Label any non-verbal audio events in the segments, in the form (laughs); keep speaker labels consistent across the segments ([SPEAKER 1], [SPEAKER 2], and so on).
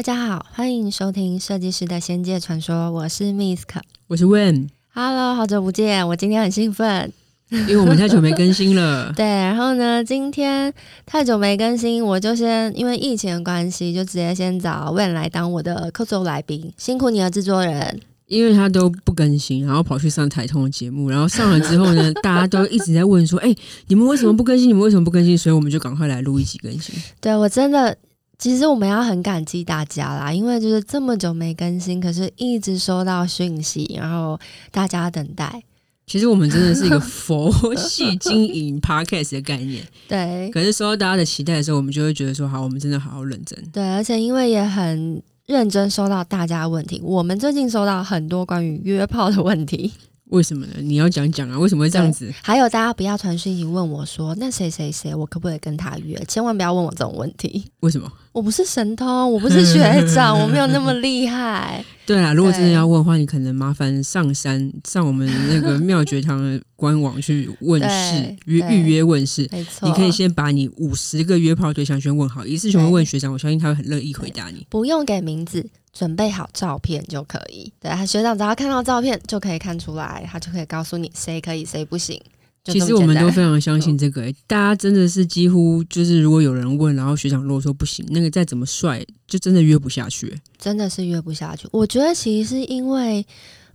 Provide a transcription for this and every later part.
[SPEAKER 1] 大家好，欢迎收听《设计师的仙界传说》，我是 Misk，
[SPEAKER 2] 我是 Wen。
[SPEAKER 1] Hello，好久不见，我今天很兴奋，
[SPEAKER 2] 因为我们太久没更新了。(laughs)
[SPEAKER 1] 对，然后呢，今天太久没更新，我就先因为疫情的关系，就直接先找 Wen 来当我的客座来宾，辛苦你了，制作人。
[SPEAKER 2] 因为他都不更新，然后跑去上台通的节目，然后上了之后呢，大家都一直在问说：“哎、欸，你们为什么不更新？你们为什么不更新？”所以我们就赶快来录一集更新。
[SPEAKER 1] 对，我真的，其实我们要很感激大家啦，因为就是这么久没更新，可是一直收到讯息，然后大家等待。
[SPEAKER 2] 其实我们真的是一个佛系经营 (laughs) Podcast 的概念，
[SPEAKER 1] 对。
[SPEAKER 2] 可是收到大家的期待的时候，我们就会觉得说：“好，我们真的好好认真。”
[SPEAKER 1] 对，而且因为也很。认真收到大家的问题，我们最近收到很多关于约炮的问题。
[SPEAKER 2] 为什么呢？你要讲讲啊？为什么会这样子？
[SPEAKER 1] 还有大家不要传讯息问我说，那谁谁谁，我可不可以跟他约？千万不要问我这种问题。
[SPEAKER 2] 为什么？
[SPEAKER 1] 我不是神通，我不是学长，(laughs) 我没有那么厉害。
[SPEAKER 2] 对啊，如果真的要问的话，你可能麻烦上山上我们那个妙觉堂的官网去问事约预约问事。没错，你可以先把你五十个约炮对象先问好，一次全部问学长，我相信他会很乐意回答你。
[SPEAKER 1] 不用给名字。准备好照片就可以，对，学长只要看到照片就可以看出来，他就可以告诉你谁可以谁不行。
[SPEAKER 2] 其实我们都非常相信这个、欸，大家真的是几乎就是，如果有人问，然后学长如果说不行，那个再怎么帅，就真的约不下去，
[SPEAKER 1] 真的是约不下去。我觉得其实是因为，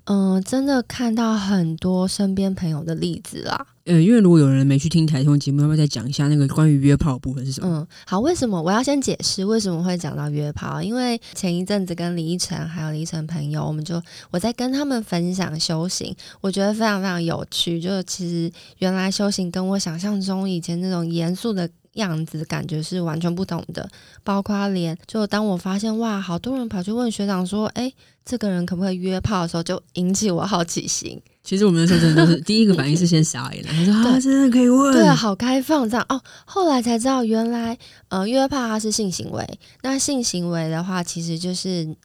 [SPEAKER 1] 嗯、呃，真的看到很多身边朋友的例子啦。
[SPEAKER 2] 呃，因为如果有人没去听台通节目，要不要再讲一下那个关于约炮的部分是什么？
[SPEAKER 1] 嗯，好，为什么我要先解释为什么会讲到约炮？因为前一阵子跟李依晨还有李依晨朋友，我们就我在跟他们分享修行，我觉得非常非常有趣。就其实原来修行跟我想象中以前那种严肃的样子感觉是完全不同的。包括连就当我发现哇，好多人跑去问学长说，哎，这个人可不可以约炮的时候，就引起我好奇心。
[SPEAKER 2] 其实我们那时候真的都是第一个反应是先傻眼了，(laughs) 他说啊，真的可以问，
[SPEAKER 1] 对，好开放这样哦。后来才知道原来呃约炮它是性行为，那性行为的话其实就是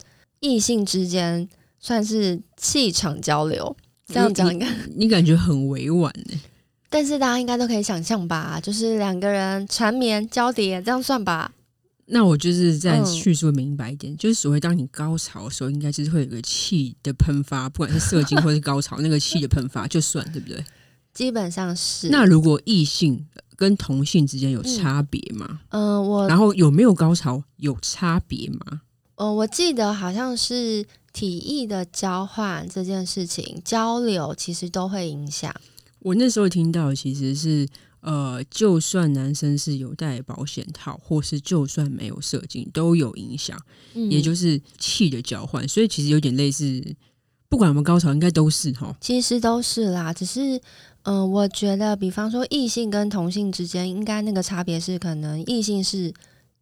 [SPEAKER 1] 异性之间算是气场交流，这样讲应该
[SPEAKER 2] 你感觉很委婉呢。
[SPEAKER 1] 但是大家应该都可以想象吧，就是两个人缠绵交叠这样算吧。
[SPEAKER 2] 那我就是再叙述明白一点，嗯、就是所谓当你高潮的时候，应该就是会有个气的喷发，不管是射精或是高潮，那个气的喷发就算对不对？
[SPEAKER 1] 基本上是。
[SPEAKER 2] 那如果异性跟同性之间有差别吗？
[SPEAKER 1] 嗯、呃，我
[SPEAKER 2] 然后有没有高潮有差别吗？
[SPEAKER 1] 呃，我记得好像是体液的交换这件事情交流，其实都会影响。
[SPEAKER 2] 我那时候听到其实是。呃，就算男生是有戴保险套，或是就算没有射精，都有影响，嗯、也就是气的交换。所以其实有点类似，不管我们高潮，应该都是哈。
[SPEAKER 1] 其实都是啦，只是，嗯、呃，我觉得，比方说异性跟同性之间，应该那个差别是，可能异性是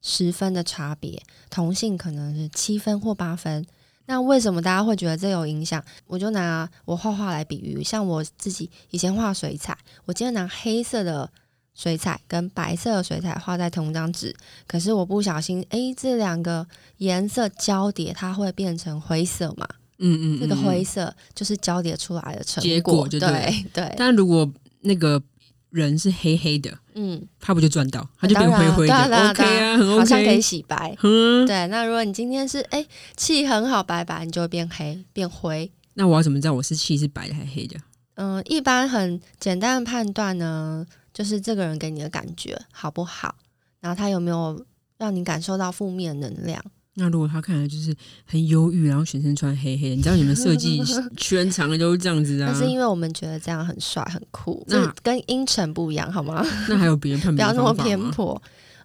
[SPEAKER 1] 十分的差别，同性可能是七分或八分。那为什么大家会觉得这有影响？我就拿我画画来比喻，像我自己以前画水彩，我今天拿黑色的水彩跟白色的水彩画在同一张纸，可是我不小心，诶，这两个颜色交叠，它会变成灰色嘛？嗯，嗯嗯，这个灰色就是交叠出来的成果，结果就对，对对。
[SPEAKER 2] 但如果那个人是黑黑的，嗯，他不就赚到？他就变灰灰的，OK 啊，很 OK，
[SPEAKER 1] 好像可以洗白。嗯，对。那如果你今天是哎气很好，白白，你就会变黑变灰。
[SPEAKER 2] 那我要怎么知道我是气是白的还是黑的？
[SPEAKER 1] 嗯，一般很简单的判断呢，就是这个人给你的感觉好不好，然后他有没有让你感受到负面能量。
[SPEAKER 2] 那如果他看起来就是很忧郁，然后全身穿黑黑，你知道你们设计 (laughs) 圈长的都是这样子啊？
[SPEAKER 1] 那是因为我们觉得这样很帅很酷，那跟阴沉不一样，好吗？
[SPEAKER 2] 那还有别人判别？不要那么偏颇。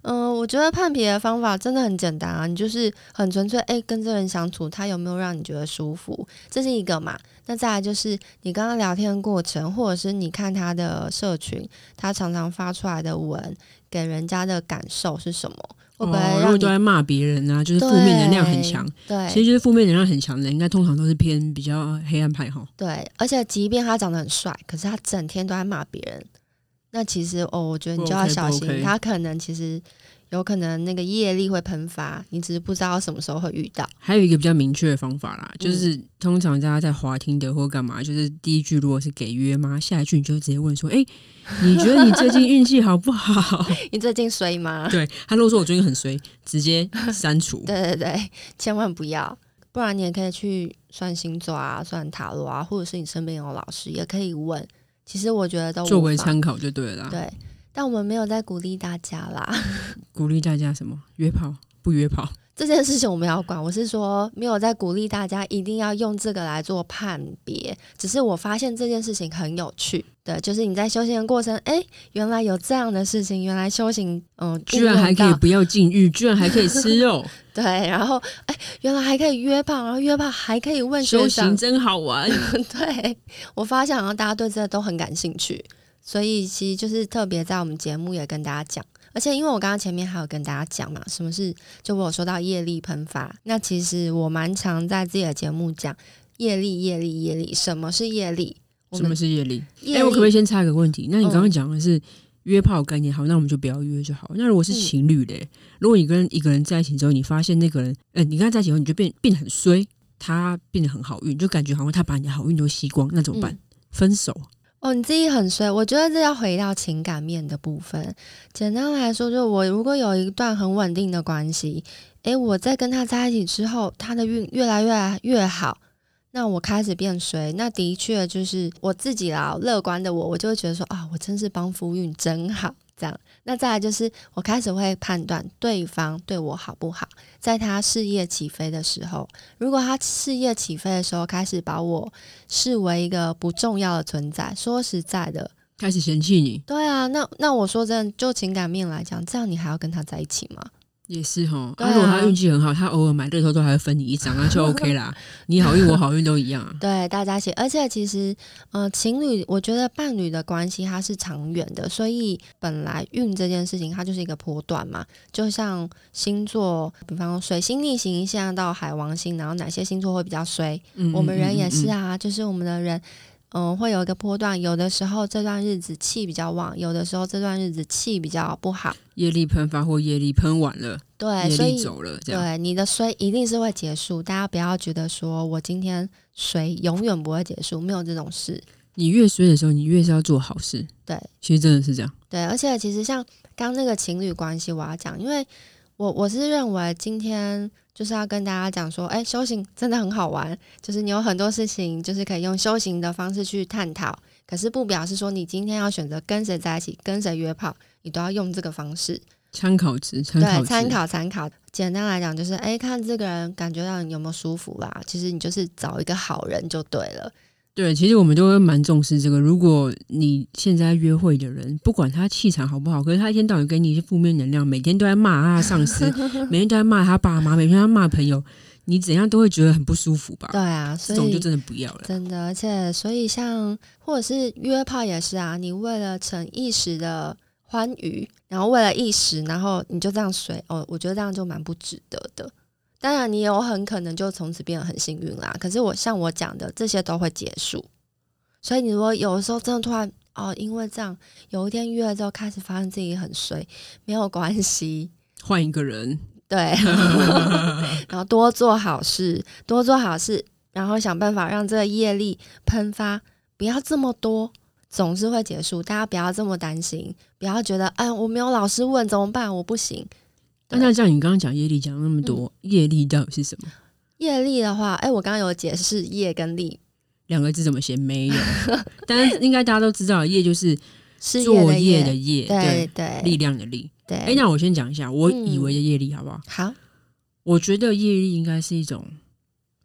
[SPEAKER 1] 嗯、呃，我觉得判别的方法真的很简单啊，你就是很纯粹，哎，跟这个人相处，他有没有让你觉得舒服，这是一个嘛？那再来就是你跟他聊天的过程，或者是你看他的社群，他常常发出来的文，给人家的感受是什么？会不会
[SPEAKER 2] 都在骂别人啊？就是负面能量很强。对，其实就是负面能量很强的人，应该通常都是偏比较黑暗派哈。
[SPEAKER 1] 对，而且即便他长得很帅，可是他整天都在骂别人，那其实哦，我觉得你就要小心，okay, okay 他可能其实有可能那个业力会喷发，你只是不知道什么时候会遇到。
[SPEAKER 2] 还有一个比较明确的方法啦，就是、嗯、通常大家在滑听的或干嘛，就是第一句如果是给约吗？下一句你就直接问说：“哎、欸，(laughs) 你觉得你最近运气好不好？(laughs)
[SPEAKER 1] 你最近衰吗？”
[SPEAKER 2] 对，他如果说我最近很衰，直接删除。(laughs)
[SPEAKER 1] 对对对，千万不要，不然你也可以去算星座啊、算塔罗啊，或者是你身边有老师也可以问。其实我觉得都
[SPEAKER 2] 作为参考就对了。
[SPEAKER 1] 对。但我们没有在鼓励大家啦，(laughs)
[SPEAKER 2] 鼓励大家什么？约炮不约炮
[SPEAKER 1] 这件事情我们要管。我是说，没有在鼓励大家一定要用这个来做判别。只是我发现这件事情很有趣，对，就是你在修行的过程，哎，原来有这样的事情，原来修行，嗯，
[SPEAKER 2] 居然还可以不要禁欲，居然还可以吃肉，(laughs)
[SPEAKER 1] 对，然后，哎，原来还可以约炮，然后约炮还可以问，
[SPEAKER 2] 修行真好玩。(laughs)
[SPEAKER 1] 对，我发现好像大家对这个都很感兴趣。所以其实就是特别在我们节目也跟大家讲，而且因为我刚刚前面还有跟大家讲嘛，什么是就我有说到业力喷发，那其实我蛮常在自己的节目讲业力、业力、业力，什么是业力？
[SPEAKER 2] 什么是业力？哎、欸，我可不可以先插一个问题？那你刚刚讲的是约炮概念，好，那我们就不要约就好。那如果是情侣的，如果你跟一个人在一起之后，你发现那个人，呃，你跟他在一起后，你就变变得很衰，他变得很好运，就感觉好像他把你的好运都吸光，那怎么办？嗯、分手。
[SPEAKER 1] 哦，你自己很衰，我觉得这要回到情感面的部分。简单来说，就我如果有一段很稳定的关系，诶，我在跟他在一起之后，他的运越来越来越好，那我开始变衰，那的确就是我自己啦，乐观的我，我就会觉得说啊，我真是帮夫运真好。这样，那再来就是我开始会判断对方对我好不好，在他事业起飞的时候，如果他事业起飞的时候开始把我视为一个不重要的存在，说实在的，
[SPEAKER 2] 开始嫌弃你。
[SPEAKER 1] 对啊，那那我说真的，就情感面来讲，这样你还要跟他在一起吗？
[SPEAKER 2] 也是哈，他、啊、如果他运气很好，他偶尔买乐透都还会分你一张，(laughs) 那就 OK 啦。你好运，我好运都一样啊。(laughs)
[SPEAKER 1] 对，大家一起，而且其实，呃，情侣，我觉得伴侣的关系它是长远的，所以本来运这件事情它就是一个波段嘛。就像星座，比方说水星逆行，现在到海王星，然后哪些星座会比较衰？嗯嗯嗯嗯，我们人也是啊，就是我们的人。嗯，会有一个波段，有的时候这段日子气比较旺，有的时候这段日子气比较不好。
[SPEAKER 2] 业力喷发或业力喷完了，
[SPEAKER 1] 对，业力走了，对，你的衰一定是会结束。大家不要觉得说我今天衰永远不会结束，没有这种事。
[SPEAKER 2] 你越衰的时候，你越是要做好事。
[SPEAKER 1] 对，
[SPEAKER 2] 其实真的是这样。
[SPEAKER 1] 对，而且其实像刚那个情侣关系，我要讲，因为我我是认为今天。就是要跟大家讲说，哎，修行真的很好玩，就是你有很多事情，就是可以用修行的方式去探讨。可是不表示说你今天要选择跟谁在一起，跟谁约炮，你都要用这个方式。
[SPEAKER 2] 参考值，参考值，
[SPEAKER 1] 对，参考参考。简单来讲，就是哎，看这个人感觉到你有没有舒服啦。其实你就是找一个好人就对了。
[SPEAKER 2] 对，其实我们都会蛮重视这个。如果你现在约会的人，不管他气场好不好，可是他一天到晚给你一些负面能量，每天都在骂他的上司，(laughs) 每天都在骂他爸妈，每天都在骂朋友，你怎样都会觉得很不舒服吧？
[SPEAKER 1] 对啊，
[SPEAKER 2] 这种就真的不要了。
[SPEAKER 1] 真的，而且所以像或者是约炮也是啊，你为了逞一时的欢愉，然后为了一时，然后你就这样随哦，我觉得这样就蛮不值得的。当然，你有很可能就从此变得很幸运啦。可是我像我讲的，这些都会结束。所以你如果有的时候真的突然哦，因为这样有一天约了之后开始发现自己很衰，没有关系，
[SPEAKER 2] 换一个人。
[SPEAKER 1] 对，(laughs) 然后多做好事，多做好事，然后想办法让这个业力喷发不要这么多，总是会结束。大家不要这么担心，不要觉得哎，我没有老师问怎么办？我不行。
[SPEAKER 2] 那像你刚刚讲业力讲那么多，嗯、业力到底是什么？
[SPEAKER 1] 业力的话，哎，我刚刚有解释业跟力
[SPEAKER 2] 两个字怎么写？没有，(laughs) 但是应该大家都知道，业就是作业的业，
[SPEAKER 1] 对对，
[SPEAKER 2] 力量的力。
[SPEAKER 1] 对，
[SPEAKER 2] 哎，那我先讲一下我以为的业力好不好？
[SPEAKER 1] 好，
[SPEAKER 2] 我觉得业力应该是一种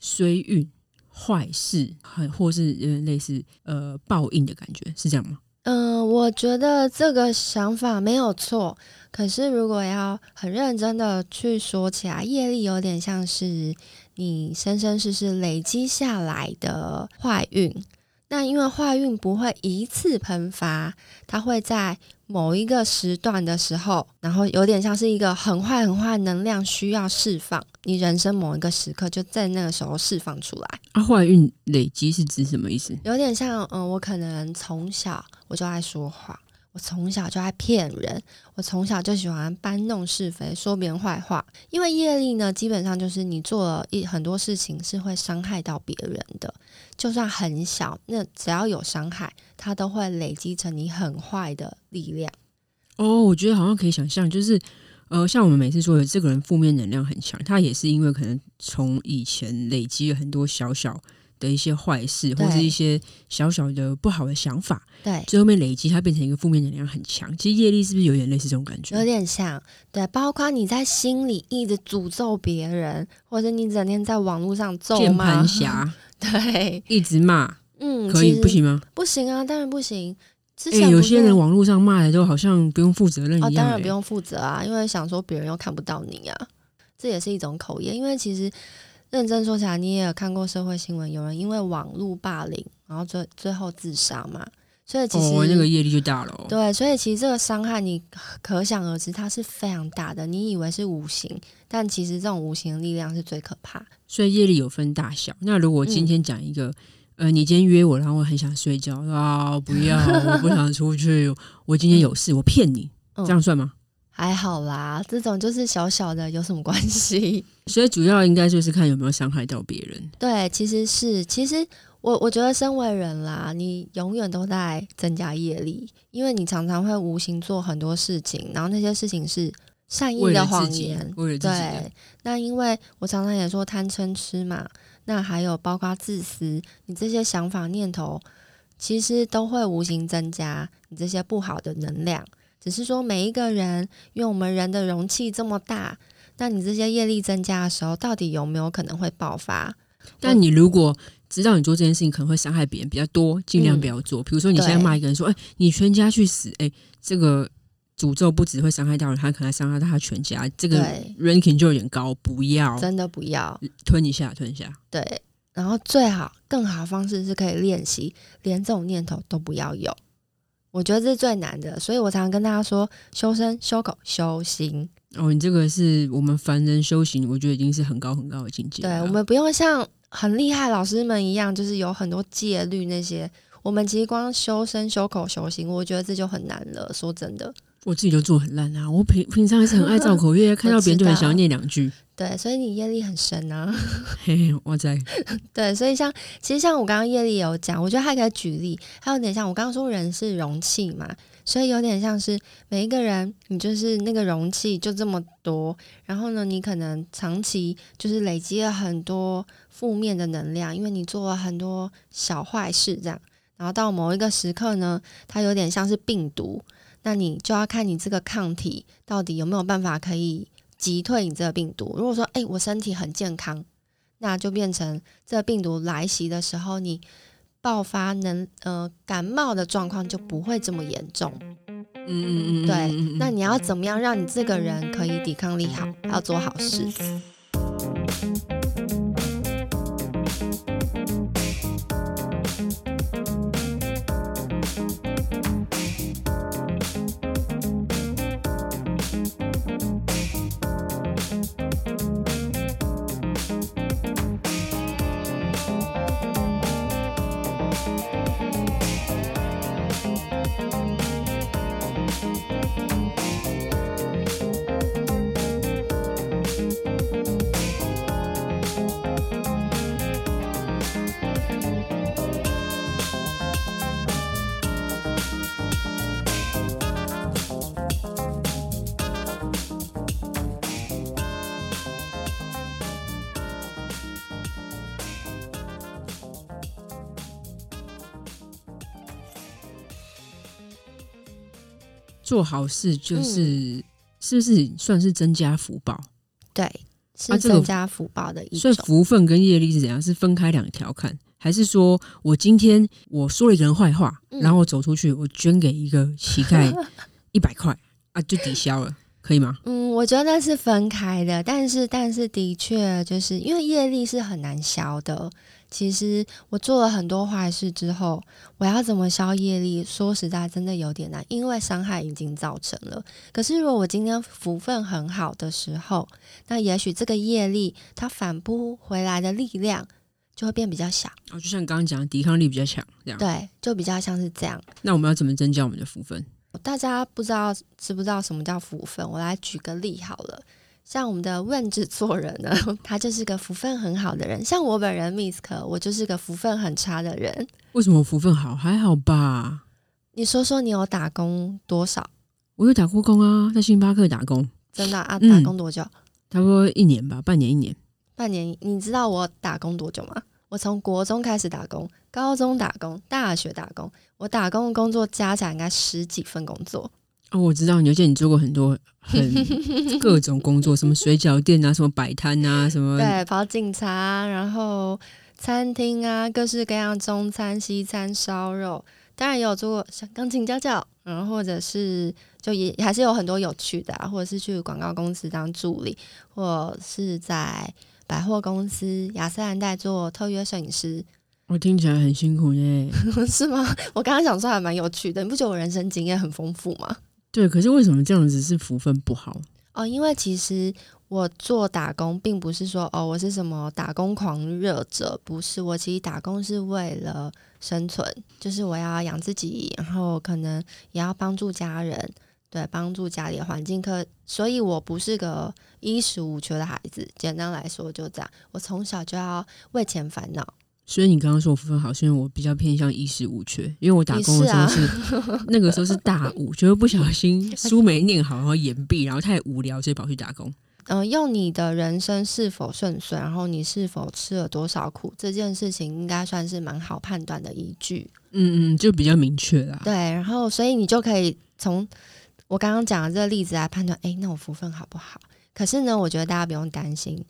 [SPEAKER 2] 衰运、坏事，很或是有点类似呃报应的感觉，是这样吗？
[SPEAKER 1] 嗯，我觉得这个想法没有错。可是如果要很认真的去说起来，业力有点像是你生生世世累积下来的坏运。那因为坏运不会一次喷发，它会在某一个时段的时候，然后有点像是一个很坏很坏能量需要释放，你人生某一个时刻就在那个时候释放出来。
[SPEAKER 2] 啊，坏运累积是指什么意思？
[SPEAKER 1] 有点像，嗯，我可能从小我就爱说话。我从小就爱骗人，我从小就喜欢搬弄是非，说别人坏话。因为业力呢，基本上就是你做了一很多事情是会伤害到别人的，就算很小，那只要有伤害，它都会累积成你很坏的力量。
[SPEAKER 2] 哦，我觉得好像可以想象，就是呃，像我们每次说的，这个人负面能量很强，他也是因为可能从以前累积了很多小小。的一些坏事，或是一些小小的不好的想法，
[SPEAKER 1] 对，
[SPEAKER 2] 最后面累积，它变成一个负面能量很强。其实业力是不是有点类似这种感觉？
[SPEAKER 1] 有点像，对，包括你在心里一直诅咒别人，或者你整天在网络上咒骂，键
[SPEAKER 2] 盘侠，
[SPEAKER 1] 对，
[SPEAKER 2] 一直骂，
[SPEAKER 1] 嗯，
[SPEAKER 2] 可以不行吗？
[SPEAKER 1] 不行啊，当然不行。之
[SPEAKER 2] 前、欸、有些人网络上骂的都好像不用负责任一样、欸，
[SPEAKER 1] 哦，当然不用负责啊，因为想说别人又看不到你啊，这也是一种口业，因为其实。认真说起来，你也有看过社会新闻，有人因为网络霸凌，然后最最后自杀嘛？所以其实、
[SPEAKER 2] 哦、那个业力就大了、哦。
[SPEAKER 1] 对，所以其实这个伤害你可想而知，它是非常大的。你以为是无形，但其实这种无形的力量是最可怕。
[SPEAKER 2] 所以业力有分大小。那如果今天讲一个，嗯、呃，你今天约我，然后我很想睡觉啊，不要，(laughs) 我不想出去，我今天有事，我骗你，这样算吗？
[SPEAKER 1] 还好啦，这种就是小小的，有什么关系？(laughs)
[SPEAKER 2] 所以主要应该就是看有没有伤害到别人。
[SPEAKER 1] 对，其实是，其实我我觉得身为人啦，你永远都在增加业力，因为你常常会无形做很多事情，然后那些事情是善意的谎言。对，那因为我常常也说贪嗔痴嘛，那还有包括自私，你这些想法念头，其实都会无形增加你这些不好的能量。只是说每一个人，因为我们人的容器这么大，那你这些业力增加的时候，到底有没有可能会爆发？
[SPEAKER 2] 但你如果知道你做这件事情可能会伤害别人比较多，尽量不要做。嗯、比如说你现在骂一个人说：“哎、欸，你全家去死！”哎、欸，这个诅咒不只会伤害到人，他可能伤害到他全家。这个 ranking 就有点高，不要，
[SPEAKER 1] 真的不要
[SPEAKER 2] 吞一下，吞一下。
[SPEAKER 1] 对，然后最好更好的方式是可以练习，连这种念头都不要有。我觉得这是最难的，所以我常常跟大家说：修身、修口、修心。
[SPEAKER 2] 哦，你这个是我们凡人修行，我觉得已经是很高很高的境界。
[SPEAKER 1] 对，我们不用像很厉害老师们一样，就是有很多戒律那些。我们其实光修身、修口、修心，我觉得这就很难了。说真的。
[SPEAKER 2] 我自己就做很烂啊！我平平常还是很爱造口业，(laughs) 看到别人就很想要念两句。
[SPEAKER 1] 对，所以你业力很深啊。(laughs)
[SPEAKER 2] 嘿嘿，我在。
[SPEAKER 1] 对，所以像其实像我刚刚业力有讲，我觉得还可以举例，还有点像我刚刚说人是容器嘛，所以有点像是每一个人，你就是那个容器就这么多，然后呢，你可能长期就是累积了很多负面的能量，因为你做了很多小坏事，这样，然后到某一个时刻呢，它有点像是病毒。那你就要看你这个抗体到底有没有办法可以击退你这个病毒。如果说，诶，我身体很健康，那就变成这个病毒来袭的时候，你爆发能呃感冒的状况就不会这么严重。嗯嗯嗯，对。那你要怎么样让你这个人可以抵抗力好，要做好事？
[SPEAKER 2] 做好事就是、嗯、是不是算是增加福报？
[SPEAKER 1] 对，是增加福报的一种。
[SPEAKER 2] 所以福分跟业力是怎样？是分开两条看，还是说我今天我说了一个人坏话，嗯、然后我走出去，我捐给一个乞丐 (laughs) 一百块啊，就抵消了，可以吗？
[SPEAKER 1] 嗯，我觉得那是分开的，但是但是的确就是因为业力是很难消的。其实我做了很多坏事之后，我要怎么消业力？说实在，真的有点难，因为伤害已经造成了。可是如果我今天福分很好的时候，那也许这个业力它反扑回来的力量就会变比较小。
[SPEAKER 2] 哦，就像刚刚讲，抵抗力比较强，这样。
[SPEAKER 1] 对，就比较像是这样。
[SPEAKER 2] 那我们要怎么增加我们的福分？
[SPEAKER 1] 大家不知道知不知道什么叫福分？我来举个例好了。像我们的问制作人呢，(laughs) 他就是个福分很好的人。像我本人 Misk，我就是个福分很差的人。
[SPEAKER 2] 为什么福分好？还好吧？
[SPEAKER 1] 你说说，你有打工多少？
[SPEAKER 2] 我有打过工啊，在星巴克打工。
[SPEAKER 1] 真的啊？打工多久？嗯，
[SPEAKER 2] 差不多一年吧，半年一年。
[SPEAKER 1] 半年？你知道我打工多久吗？我从国中开始打工，高中打工，大学打工，我打工的工作加起来应该十几份工作。
[SPEAKER 2] 哦，我知道，而且你做过很多很 (laughs) 各种工作，什么水饺店啊，什么摆摊啊，什么
[SPEAKER 1] 对，跑警察，然后餐厅啊，各式各样中餐、西餐、烧肉，当然也有做过像钢琴家教，然后或者是就也还是有很多有趣的啊，或者是去广告公司当助理，或是在百货公司雅诗兰黛做特约摄影师。
[SPEAKER 2] 我听起来很辛苦耶，(laughs)
[SPEAKER 1] 是吗？我刚刚想说还蛮有趣的，你不觉得我人生经验很丰富吗？
[SPEAKER 2] 对，可是为什么这样子是福分不好？
[SPEAKER 1] 哦，因为其实我做打工，并不是说哦，我是什么打工狂热者，不是。我其实打工是为了生存，就是我要养自己，然后可能也要帮助家人，对，帮助家里的环境。可所以，我不是个衣食无缺的孩子。简单来说，就这样。我从小就要为钱烦恼。
[SPEAKER 2] 所以你刚刚说我福分好，是因为我比较偏向衣食无缺，因为我打工的时候是，那个时候是大五，觉得不小心书没念好，然后延毕，然后太无聊，所以跑去打工。
[SPEAKER 1] 嗯、呃，用你的人生是否顺遂，然后你是否吃了多少苦，这件事情应该算是蛮好判断的依据。
[SPEAKER 2] 嗯嗯，就比较明确啦。
[SPEAKER 1] 对，然后所以你就可以从我刚刚讲的这个例子来判断，哎，那我福分好不好？可是呢，我觉得大家不用担心，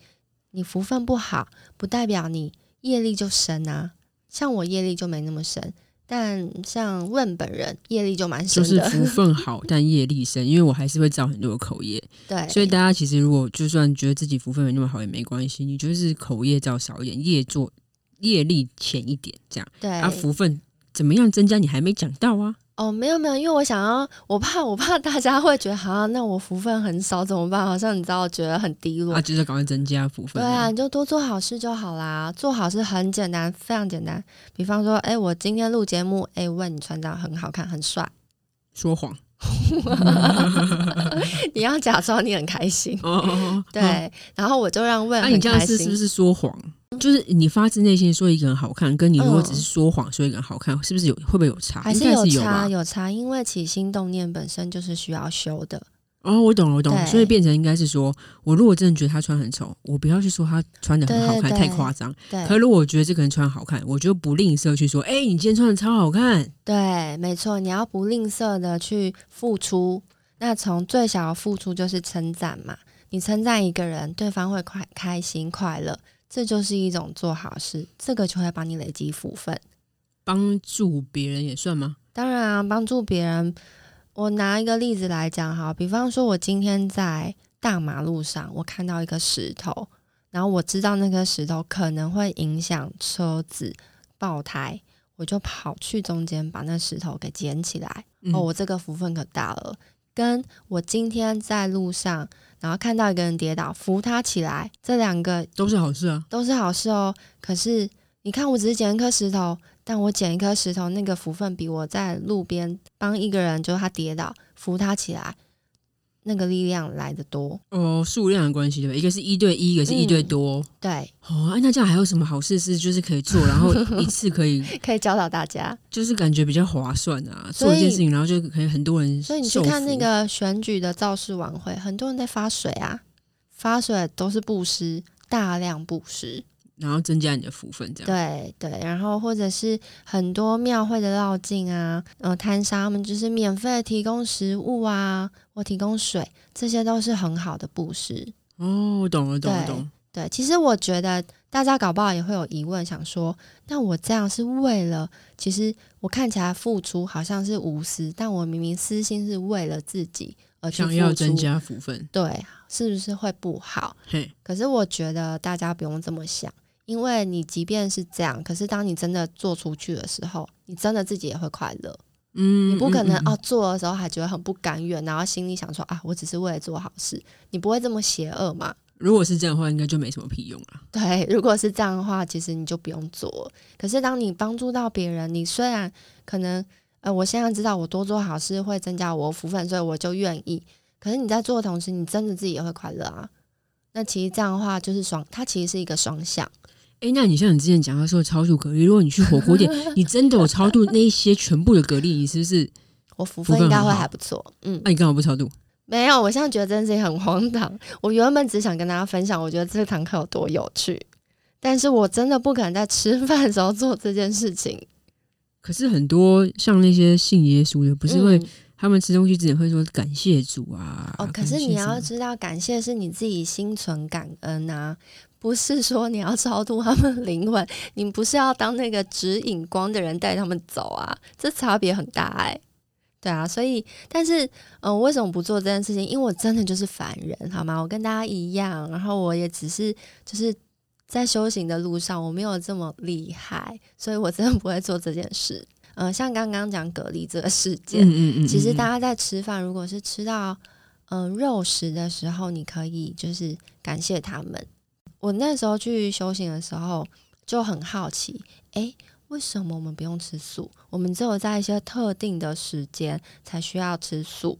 [SPEAKER 1] 你福分不好，不代表你。业力就深啊，像我业力就没那么深，但像问本人业力就蛮深的。
[SPEAKER 2] 就是福分好，(laughs) 但业力深，因为我还是会造很多的口业。
[SPEAKER 1] 对，
[SPEAKER 2] 所以大家其实如果就算觉得自己福分没那么好也没关系，你就是口业造少一点，业做业力浅一点，这样。
[SPEAKER 1] 对，
[SPEAKER 2] 啊，福分怎么样增加，你还没讲到啊。
[SPEAKER 1] 哦，没有没有，因为我想要，我怕我怕大家会觉得，好像那我福分很少怎么办？好像你知道，觉得很低落。
[SPEAKER 2] 啊，就是赶快增加福分。
[SPEAKER 1] 对啊，你就多做好事就好啦。做好事很简单，非常简单。比方说，哎，我今天录节目，哎，问你穿搭很好看，很帅。
[SPEAKER 2] 说谎。(laughs)
[SPEAKER 1] 你要假装你很开心。
[SPEAKER 2] 哦哦哦。
[SPEAKER 1] 对，然后我就让问。
[SPEAKER 2] 那、啊、你这样是是不是说谎？就是你发自内心说一个人好看，跟你如果只是说谎说一个人好看，嗯、是不是有会不会有差？
[SPEAKER 1] 还是有差有，有差，因为起心动念本身就是需要修的。
[SPEAKER 2] 哦，我懂了，我懂了。所以变成应该是说，我如果真的觉得他穿很丑，我不要去说他穿的很好看，太夸张。对。可是如果我觉得这个人穿好看，我就不吝啬去说，哎、欸，你今天穿的超好看。
[SPEAKER 1] 对，没错，你要不吝啬的去付出。那从最小的付出就是称赞嘛，你称赞一个人，对方会快开心快乐。这就是一种做好事，这个就会帮你累积福分。
[SPEAKER 2] 帮助别人也算吗？
[SPEAKER 1] 当然啊，帮助别人。我拿一个例子来讲哈，比方说，我今天在大马路上，我看到一个石头，然后我知道那颗石头可能会影响车子爆胎，我就跑去中间把那石头给捡起来。嗯。哦，我这个福分可大了。跟我今天在路上。然后看到一个人跌倒，扶他起来，这两个
[SPEAKER 2] 都是好事啊，
[SPEAKER 1] 都是好事哦。可是你看，我只是捡一颗石头，但我捡一颗石头，那个福分比我在路边帮一个人，就是他跌倒，扶他起来。那个力量来得多
[SPEAKER 2] 哦，数量的关系对吧？一个是一对一，一个是一对多。
[SPEAKER 1] 嗯、对
[SPEAKER 2] 哦，那这样还有什么好事是就是可以做，然后一次可以 (laughs)
[SPEAKER 1] 可以教导大家，就是感觉比较划算啊。
[SPEAKER 2] 做一件事情，然后就可以很多人。
[SPEAKER 1] 所以你去看那个选举的造势晚会，很多人在发水啊，发水都是布施，大量布施。
[SPEAKER 2] 然后增加你的福分，这样
[SPEAKER 1] 对对，然后或者是很多庙会的绕境啊，呃，摊商他们就是免费提供食物啊，或提供水，这些都是很好的布施。
[SPEAKER 2] 哦，我懂了，懂了，懂。
[SPEAKER 1] 对，其实我觉得大家搞不好也会有疑问，想说，那我这样是为了，其实我看起来付出好像是无私，但我明明私心是为了自己而去，
[SPEAKER 2] 想要增加福分，
[SPEAKER 1] 对，是不是会不好？
[SPEAKER 2] 嘿，
[SPEAKER 1] 可是我觉得大家不用这么想。因为你即便是这样，可是当你真的做出去的时候，你真的自己也会快乐。嗯，你不可能嗯嗯嗯哦做的时候还觉得很不甘愿，然后心里想说啊，我只是为了做好事，你不会这么邪恶嘛？
[SPEAKER 2] 如果是这样的话，应该就没什么屁用了。
[SPEAKER 1] 对，如果是这样的话，其实你就不用做。可是当你帮助到别人，你虽然可能呃，我现在知道我多做好事会增加我福分，所以我就愿意。可是你在做的同时，你真的自己也会快乐啊。那其实这样的话就是双，它其实是一个双向。
[SPEAKER 2] 哎、欸，那你像你之前讲的时候超度蛤蜊，如果你去火锅店，你真的有超度那一些全部的蛤蜊，你是不是？(laughs)
[SPEAKER 1] 我福分应该会还不错。嗯，
[SPEAKER 2] 那、啊、你干嘛不超度？
[SPEAKER 1] 没有，我现在觉得这件事情很荒唐。我原本只想跟大家分享，我觉得这堂课有多有趣，但是我真的不敢在吃饭的时候做这件事情。
[SPEAKER 2] 可是很多像那些信耶稣的，不是会、嗯、他们吃东西之前会说感谢主啊？
[SPEAKER 1] 哦，可是你要知道，感谢是你自己心存感恩啊。不是说你要超度他们灵魂，你不是要当那个指引光的人带他们走啊？这差别很大哎、欸，对啊，所以但是嗯，我为什么不做这件事情？因为我真的就是凡人，好吗？我跟大家一样，然后我也只是就是在修行的路上，我没有这么厉害，所以我真的不会做这件事。嗯、呃，像刚刚讲蛤蜊这个事件，嗯嗯嗯，其实大家在吃饭，如果是吃到嗯、呃、肉食的时候，你可以就是感谢他们。我那时候去修行的时候就很好奇，诶，为什么我们不用吃素？我们只有在一些特定的时间才需要吃素，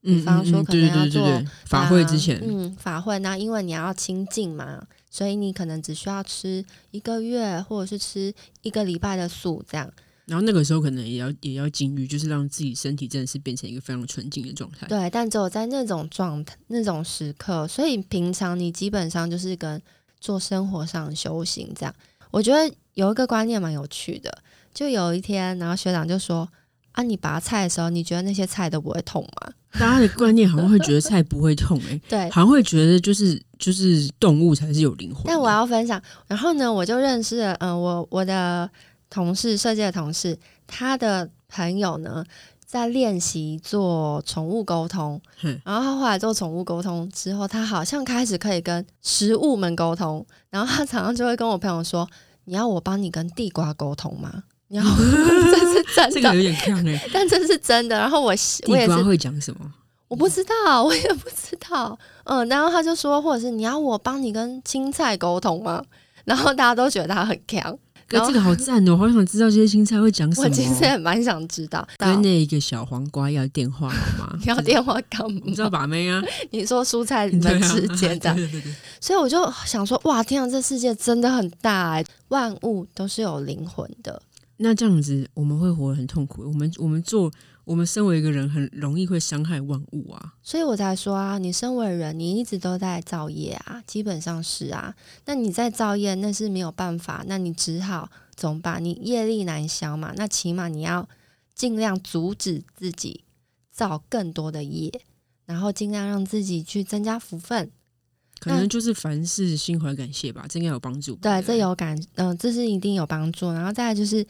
[SPEAKER 1] 比方说可能要做
[SPEAKER 2] 法会之前，
[SPEAKER 1] 嗯，法会。那因为你要清净嘛，所以你可能只需要吃一个月，或者是吃一个礼拜的素这样。
[SPEAKER 2] 然后那个时候可能也要也要禁欲，就是让自己身体真的是变成一个非常纯净的状态。
[SPEAKER 1] 对，但只有在那种状态、那种时刻，所以平常你基本上就是跟做生活上修行这样。我觉得有一个观念蛮有趣的，就有一天，然后学长就说：“啊，你拔菜的时候，你觉得那些菜都不会痛吗？” (laughs)
[SPEAKER 2] 大家的观念好像会觉得菜不会痛、欸，诶，
[SPEAKER 1] 对，
[SPEAKER 2] 好像会觉得就是就是动物才是有灵魂。
[SPEAKER 1] 但我要分享，然后呢，我就认识了，嗯、呃，我我的。同事，设计的同事，他的朋友呢，在练习做宠物沟通，嗯，然后他后来做宠物沟通之后，他好像开始可以跟食物们沟通，然后他常常就会跟我朋友说：“你要我帮你跟地瓜沟通吗？” (laughs) 你要这是真的，
[SPEAKER 2] 这个有点像哎，(laughs)
[SPEAKER 1] 但这是真的。然后我我也是
[SPEAKER 2] 会讲什么？
[SPEAKER 1] 我不知道，我也不知道。嗯，然后他就说，或者是你要我帮你跟青菜沟通吗？然后大家都觉得他很强。
[SPEAKER 2] 这个好赞哦！我好想知道这些青菜会讲什么。
[SPEAKER 1] 我其实也蛮想知道。
[SPEAKER 2] 跟那一个小黄瓜要电话好吗？(laughs)
[SPEAKER 1] 要电话干嘛？
[SPEAKER 2] 你知道把妹啊？
[SPEAKER 1] 你说蔬菜们之间的。所以我就想说，哇，天啊，这世界真的很大欸，万物都是有灵魂的。
[SPEAKER 2] 那这样子我们会活得很痛苦。我们我们做。我们身为一个人，很容易会伤害万物啊，
[SPEAKER 1] 所以我才说啊，你身为人，你一直都在造业啊，基本上是啊。那你在造业，那是没有办法，那你只好怎么办？你业力难消嘛，那起码你要尽量阻止自己造更多的业，然后尽量让自己去增加福分。
[SPEAKER 2] 可能就是凡事心怀感谢吧，这应该有帮助。
[SPEAKER 1] 对，这有感，嗯、呃，这是一定有帮助。然后再来就是。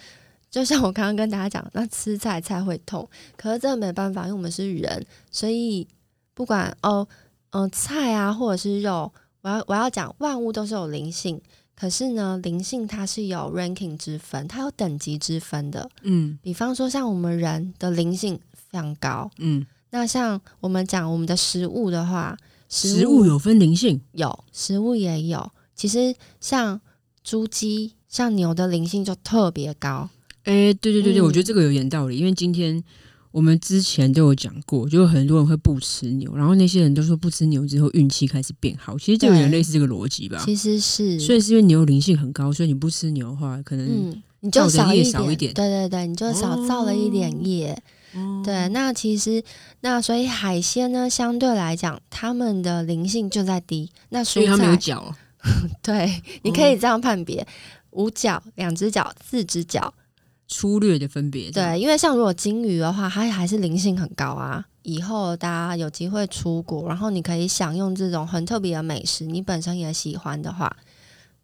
[SPEAKER 1] 就像我刚刚跟大家讲，那吃菜菜会痛，可是真的没办法，因为我们是人，所以不管哦，嗯、呃，菜啊或者是肉，我要我要讲，万物都是有灵性，可是呢，灵性它是有 ranking 之分，它有等级之分的。嗯，比方说像我们人的灵性非常高，嗯，那像我们讲我们的食物的话，食物
[SPEAKER 2] 有分灵性，
[SPEAKER 1] 有食物也有，其实像猪鸡、像牛的灵性就特别高。
[SPEAKER 2] 哎、欸，对对对对，嗯、我觉得这个有点道理。因为今天我们之前都有讲过，就有很多人会不吃牛，然后那些人都说不吃牛之后运气开始变好。其实就有点类似这个逻辑吧。
[SPEAKER 1] 其实是，
[SPEAKER 2] 所以是因为牛灵性很高，所以你不吃牛的话，可能嗯，
[SPEAKER 1] 你就少一点，
[SPEAKER 2] 少一点。
[SPEAKER 1] 对对对，你就少造了一点业。哦、对，那其实那所以海鲜呢，相对来讲，他们的灵性就在低。那
[SPEAKER 2] 所以他们有脚。(laughs)
[SPEAKER 1] 对，你可以这样判别：五脚、两只脚、四只脚。
[SPEAKER 2] 粗略的分别，
[SPEAKER 1] 对，因为像如果金鱼的话，它还是灵性很高啊。以后大家有机会出国，然后你可以享用这种很特别的美食，你本身也喜欢的话，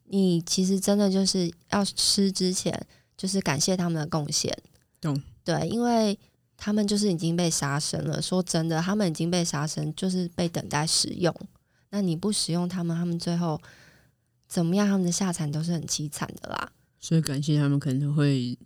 [SPEAKER 1] 你其实真的就是要吃之前，就是感谢他们的贡献。
[SPEAKER 2] 懂？
[SPEAKER 1] 对，因为他们就是已经被杀生了。说真的，他们已经被杀生，就是被等待食用。那你不使用他们，他们最后怎么样？他们的下场都是很凄惨的啦。
[SPEAKER 2] 所以感谢他们，可能会。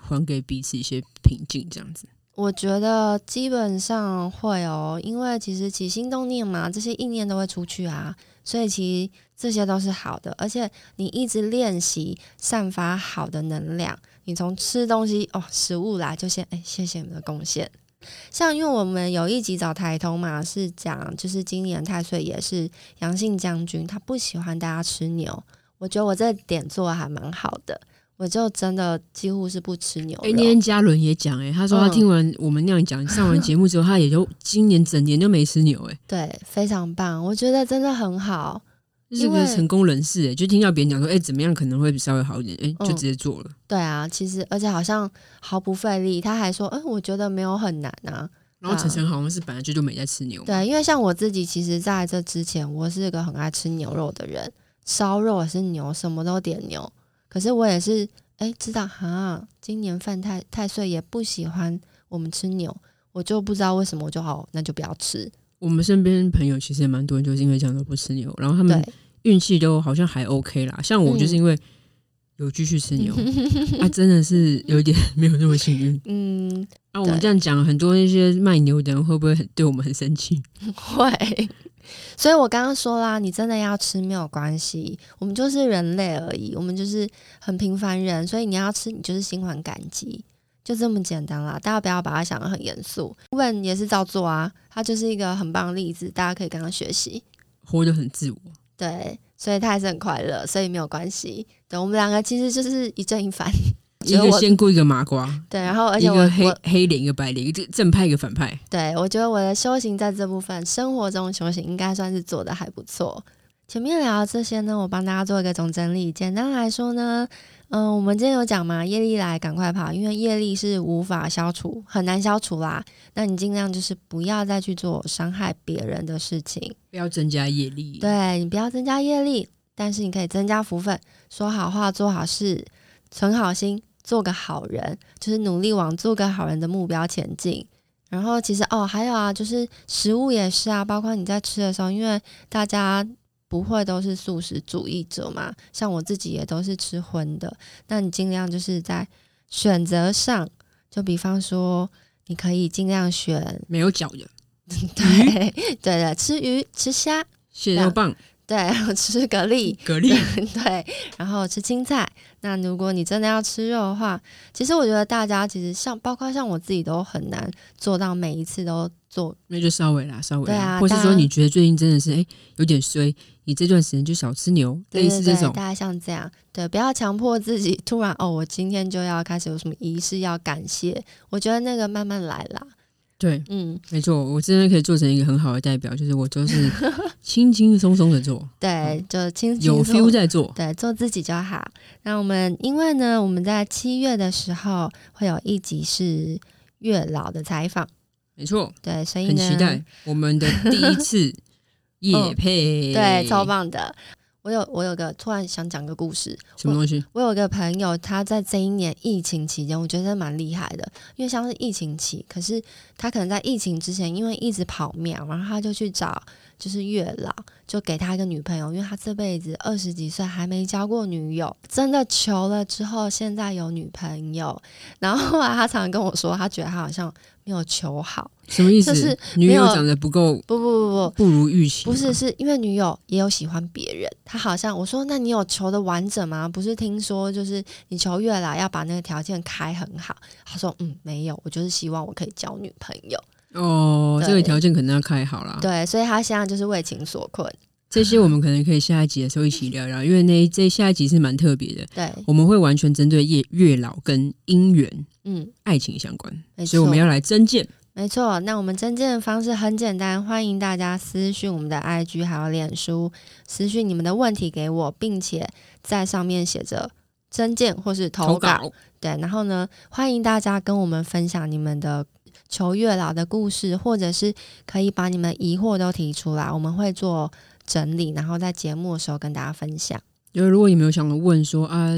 [SPEAKER 2] 还给彼此一些平静，这样子。
[SPEAKER 1] 我觉得基本上会哦，因为其实起心动念嘛，这些意念都会出去啊，所以其实这些都是好的。而且你一直练习散发好的能量，你从吃东西哦，食物来就先哎，谢谢你们的贡献。像因为我们有一集找台通嘛，是讲就是今年太岁也是阳性将军，他不喜欢大家吃牛，我觉得我这点做的还蛮好的。我就真的几乎是不吃牛肉。哎、欸，那天
[SPEAKER 2] 嘉伦也讲，哎，他说他听完我们那样讲、嗯、上完节目之后，他也就今年整年都没吃牛，哎，
[SPEAKER 1] 对，非常棒，我觉得真的很好，
[SPEAKER 2] 是个成功人士，哎，就听到别人讲说，哎、欸，怎么样可能会稍微好一点，哎、欸，就直接做了、嗯。
[SPEAKER 1] 对啊，其实而且好像毫不费力，他还说，哎、欸，我觉得没有很难啊。
[SPEAKER 2] 然后晨晨好像是本来就就没在吃牛，
[SPEAKER 1] 对，因为像我自己，其实在这之前，我是一个很爱吃牛肉的人，烧肉也是牛，什么都点牛，可是我也是。哎，知道哈，今年犯太太岁也不喜欢我们吃牛，我就不知道为什么，我就好，那就不要吃。
[SPEAKER 2] 我们身边朋友其实也蛮多人，就是因为这样都不吃牛，然后他们运气都好像还 OK 啦。像我就是因为有继续吃牛，他、嗯啊、真的是有点没有那么幸运。(laughs) 嗯，那、啊、我们这样讲，很多那些卖牛的人会不会很对我们很生气？(laughs)
[SPEAKER 1] 会。所以我刚刚说啦，你真的要吃没有关系，我们就是人类而已，我们就是很平凡人，所以你要吃，你就是心怀感激，就这么简单啦。大家不要把它想得很严肃。问也是照做啊，他就是一个很棒的例子，大家可以跟他学习，(laughs)
[SPEAKER 2] 活得很自我。
[SPEAKER 1] 对，所以他还是很快乐，所以没有关系。对，我们两个其实就是一正一反。
[SPEAKER 2] 一个仙姑，一个麻瓜，
[SPEAKER 1] 对，然后而且
[SPEAKER 2] 一个黑黑脸，一个白脸，一个正派，一个反派。
[SPEAKER 1] 对，我觉得我的修行在这部分，生活中修行应该算是做的还不错。前面聊的这些呢，我帮大家做一个总整理。简单来说呢，嗯、呃，我们今天有讲嘛，业力来赶快跑，因为业力是无法消除，很难消除啦。那你尽量就是不要再去做伤害别人的事情，
[SPEAKER 2] 不要增加业力。
[SPEAKER 1] 对，你不要增加业力，但是你可以增加福分，说好话，做好事，存好心。做个好人，就是努力往做个好人的目标前进。然后其实哦，还有啊，就是食物也是啊，包括你在吃的时候，因为大家不会都是素食主义者嘛，像我自己也都是吃荤的。那你尽量就是在选择上，就比方说，你可以尽量选
[SPEAKER 2] 没有脚的，(laughs)
[SPEAKER 1] 对对的，吃鱼、吃虾、
[SPEAKER 2] 蟹肉棒。
[SPEAKER 1] 对，(laughs) 吃蛤蜊，
[SPEAKER 2] 蛤蜊，
[SPEAKER 1] 对，然后吃青菜。那如果你真的要吃肉的话，其实我觉得大家其实像，包括像我自己都很难做到每一次都做。
[SPEAKER 2] 那就稍微啦，稍微。对啊，或是说你觉得最近真的是哎有点衰，你这段时间就少吃牛，类似这种。
[SPEAKER 1] 大家像这样，对，不要强迫自己突然哦，我今天就要开始有什么仪式要感谢。我觉得那个慢慢来啦。
[SPEAKER 2] 对，嗯，没错，我真的可以做成一个很好的代表，就是我都是 (laughs) 轻轻松松的做，
[SPEAKER 1] 对，就轻轻
[SPEAKER 2] 有 feel 在做，
[SPEAKER 1] 对，做自己就好。那我们因为呢，我们在七月的时候会有一集是月老的采访，
[SPEAKER 2] 没错，
[SPEAKER 1] 对，所以
[SPEAKER 2] 很期待我们的第一次 (laughs) 夜配，
[SPEAKER 1] 哦，对，超棒的。我有我有个突然想讲个故事，
[SPEAKER 2] 什么东西？
[SPEAKER 1] 我，我有个朋友，他在这一年疫情期间，我觉得蛮厉害的，因为像是疫情期，可是他可能在疫情之前，因为一直跑庙，然后他就去找就是月老，就给他一个女朋友，因为他这辈子二十几岁还没交过女友，真的求了之后，现在有女朋友，(laughs) 然后后来他常常跟我说，他觉得他好像。没有求好，
[SPEAKER 2] 什么意思？就是女友长得不够，
[SPEAKER 1] 不不不不
[SPEAKER 2] 不如预期。
[SPEAKER 1] 不是，是因为女友也有喜欢别人。他好像我说，那你有求的完整吗？不是听说就是你求月老要把那个条件开很好。他说嗯，没有，我就是希望我可以交女朋友。
[SPEAKER 2] 哦，这个条件可能要开好了。
[SPEAKER 1] 对，所以他现在就是为情所困。
[SPEAKER 2] 这些我们可能可以下一集的时候一起聊聊，因为那这下一集是蛮特别的。
[SPEAKER 1] 对，
[SPEAKER 2] 我们会完全针对月月老跟姻缘、嗯，爱情相关，所以我们要来征件。
[SPEAKER 1] 没错，那我们征件的方式很简单，欢迎大家私讯我们的 IG 还有脸书，私讯你们的问题给我，并且在上面写着征件或是投稿，投稿。对，然后呢，欢迎大家跟我们分享你们的求月老的故事，或者是可以把你们疑惑都提出来，我们会做。整理，然后在节目的时候跟大家分享。
[SPEAKER 2] 就是如果你没有想问说啊，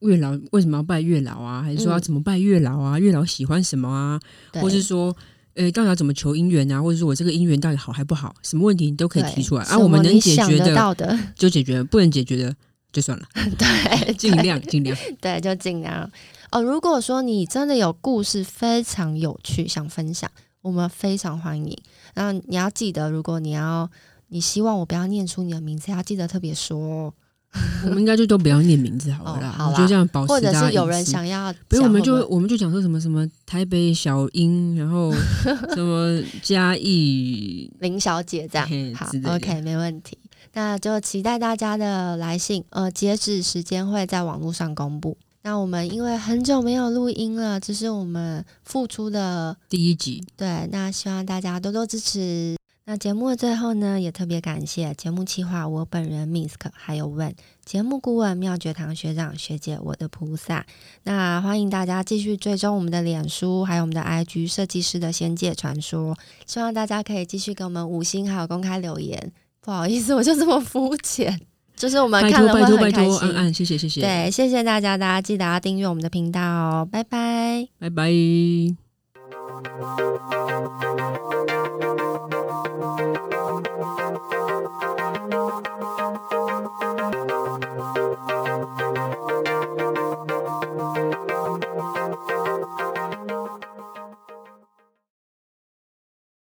[SPEAKER 2] 月老为什么要拜月老啊？还是说要怎么拜月老啊？嗯、月老喜欢什么啊？或是说，呃，到底要怎么求姻缘啊？或者说我这个姻缘到底好还不好？什么问题你都可以提出来啊。我们能解决的，
[SPEAKER 1] 的
[SPEAKER 2] 就解决，不能解决的就算了。(laughs) (laughs)
[SPEAKER 1] 对，
[SPEAKER 2] 尽量尽量。(laughs)
[SPEAKER 1] 对，就尽量。哦，如果说你真的有故事非常有趣想分享，我们非常欢迎。然后你要记得，如果你要你希望我不要念出你的名字，要记得特别说哦。(laughs)
[SPEAKER 2] 我们应该就都不要念名字好了啦，哦、好就这样保持。
[SPEAKER 1] 或者是有人想要，
[SPEAKER 2] 不是我们就我们就讲说什么什么台北小英，然后什么嘉义
[SPEAKER 1] 林小姐这样。好，OK，没问题。那就期待大家的来信。呃，截止时间会在网络上公布。那我们因为很久没有录音了，这是我们付出的
[SPEAKER 2] 第一集。
[SPEAKER 1] 对，那希望大家多多支持。那节目的最后呢，也特别感谢节目企划我本人 Misk，还有问节目顾问妙觉堂学长学姐，我的菩萨。那欢迎大家继续追踪我们的脸书，还有我们的 IG 设计师的仙界传说。希望大家可以继续给我们五星，还有公开留言。不好意思，我就这么肤浅，就是我们看了会很开心。拜托拜托拜托，
[SPEAKER 2] 按按谢谢谢谢。
[SPEAKER 1] 对，谢谢大家，大家记得要订阅我们的频道哦，拜拜，
[SPEAKER 2] 拜拜。Thank you.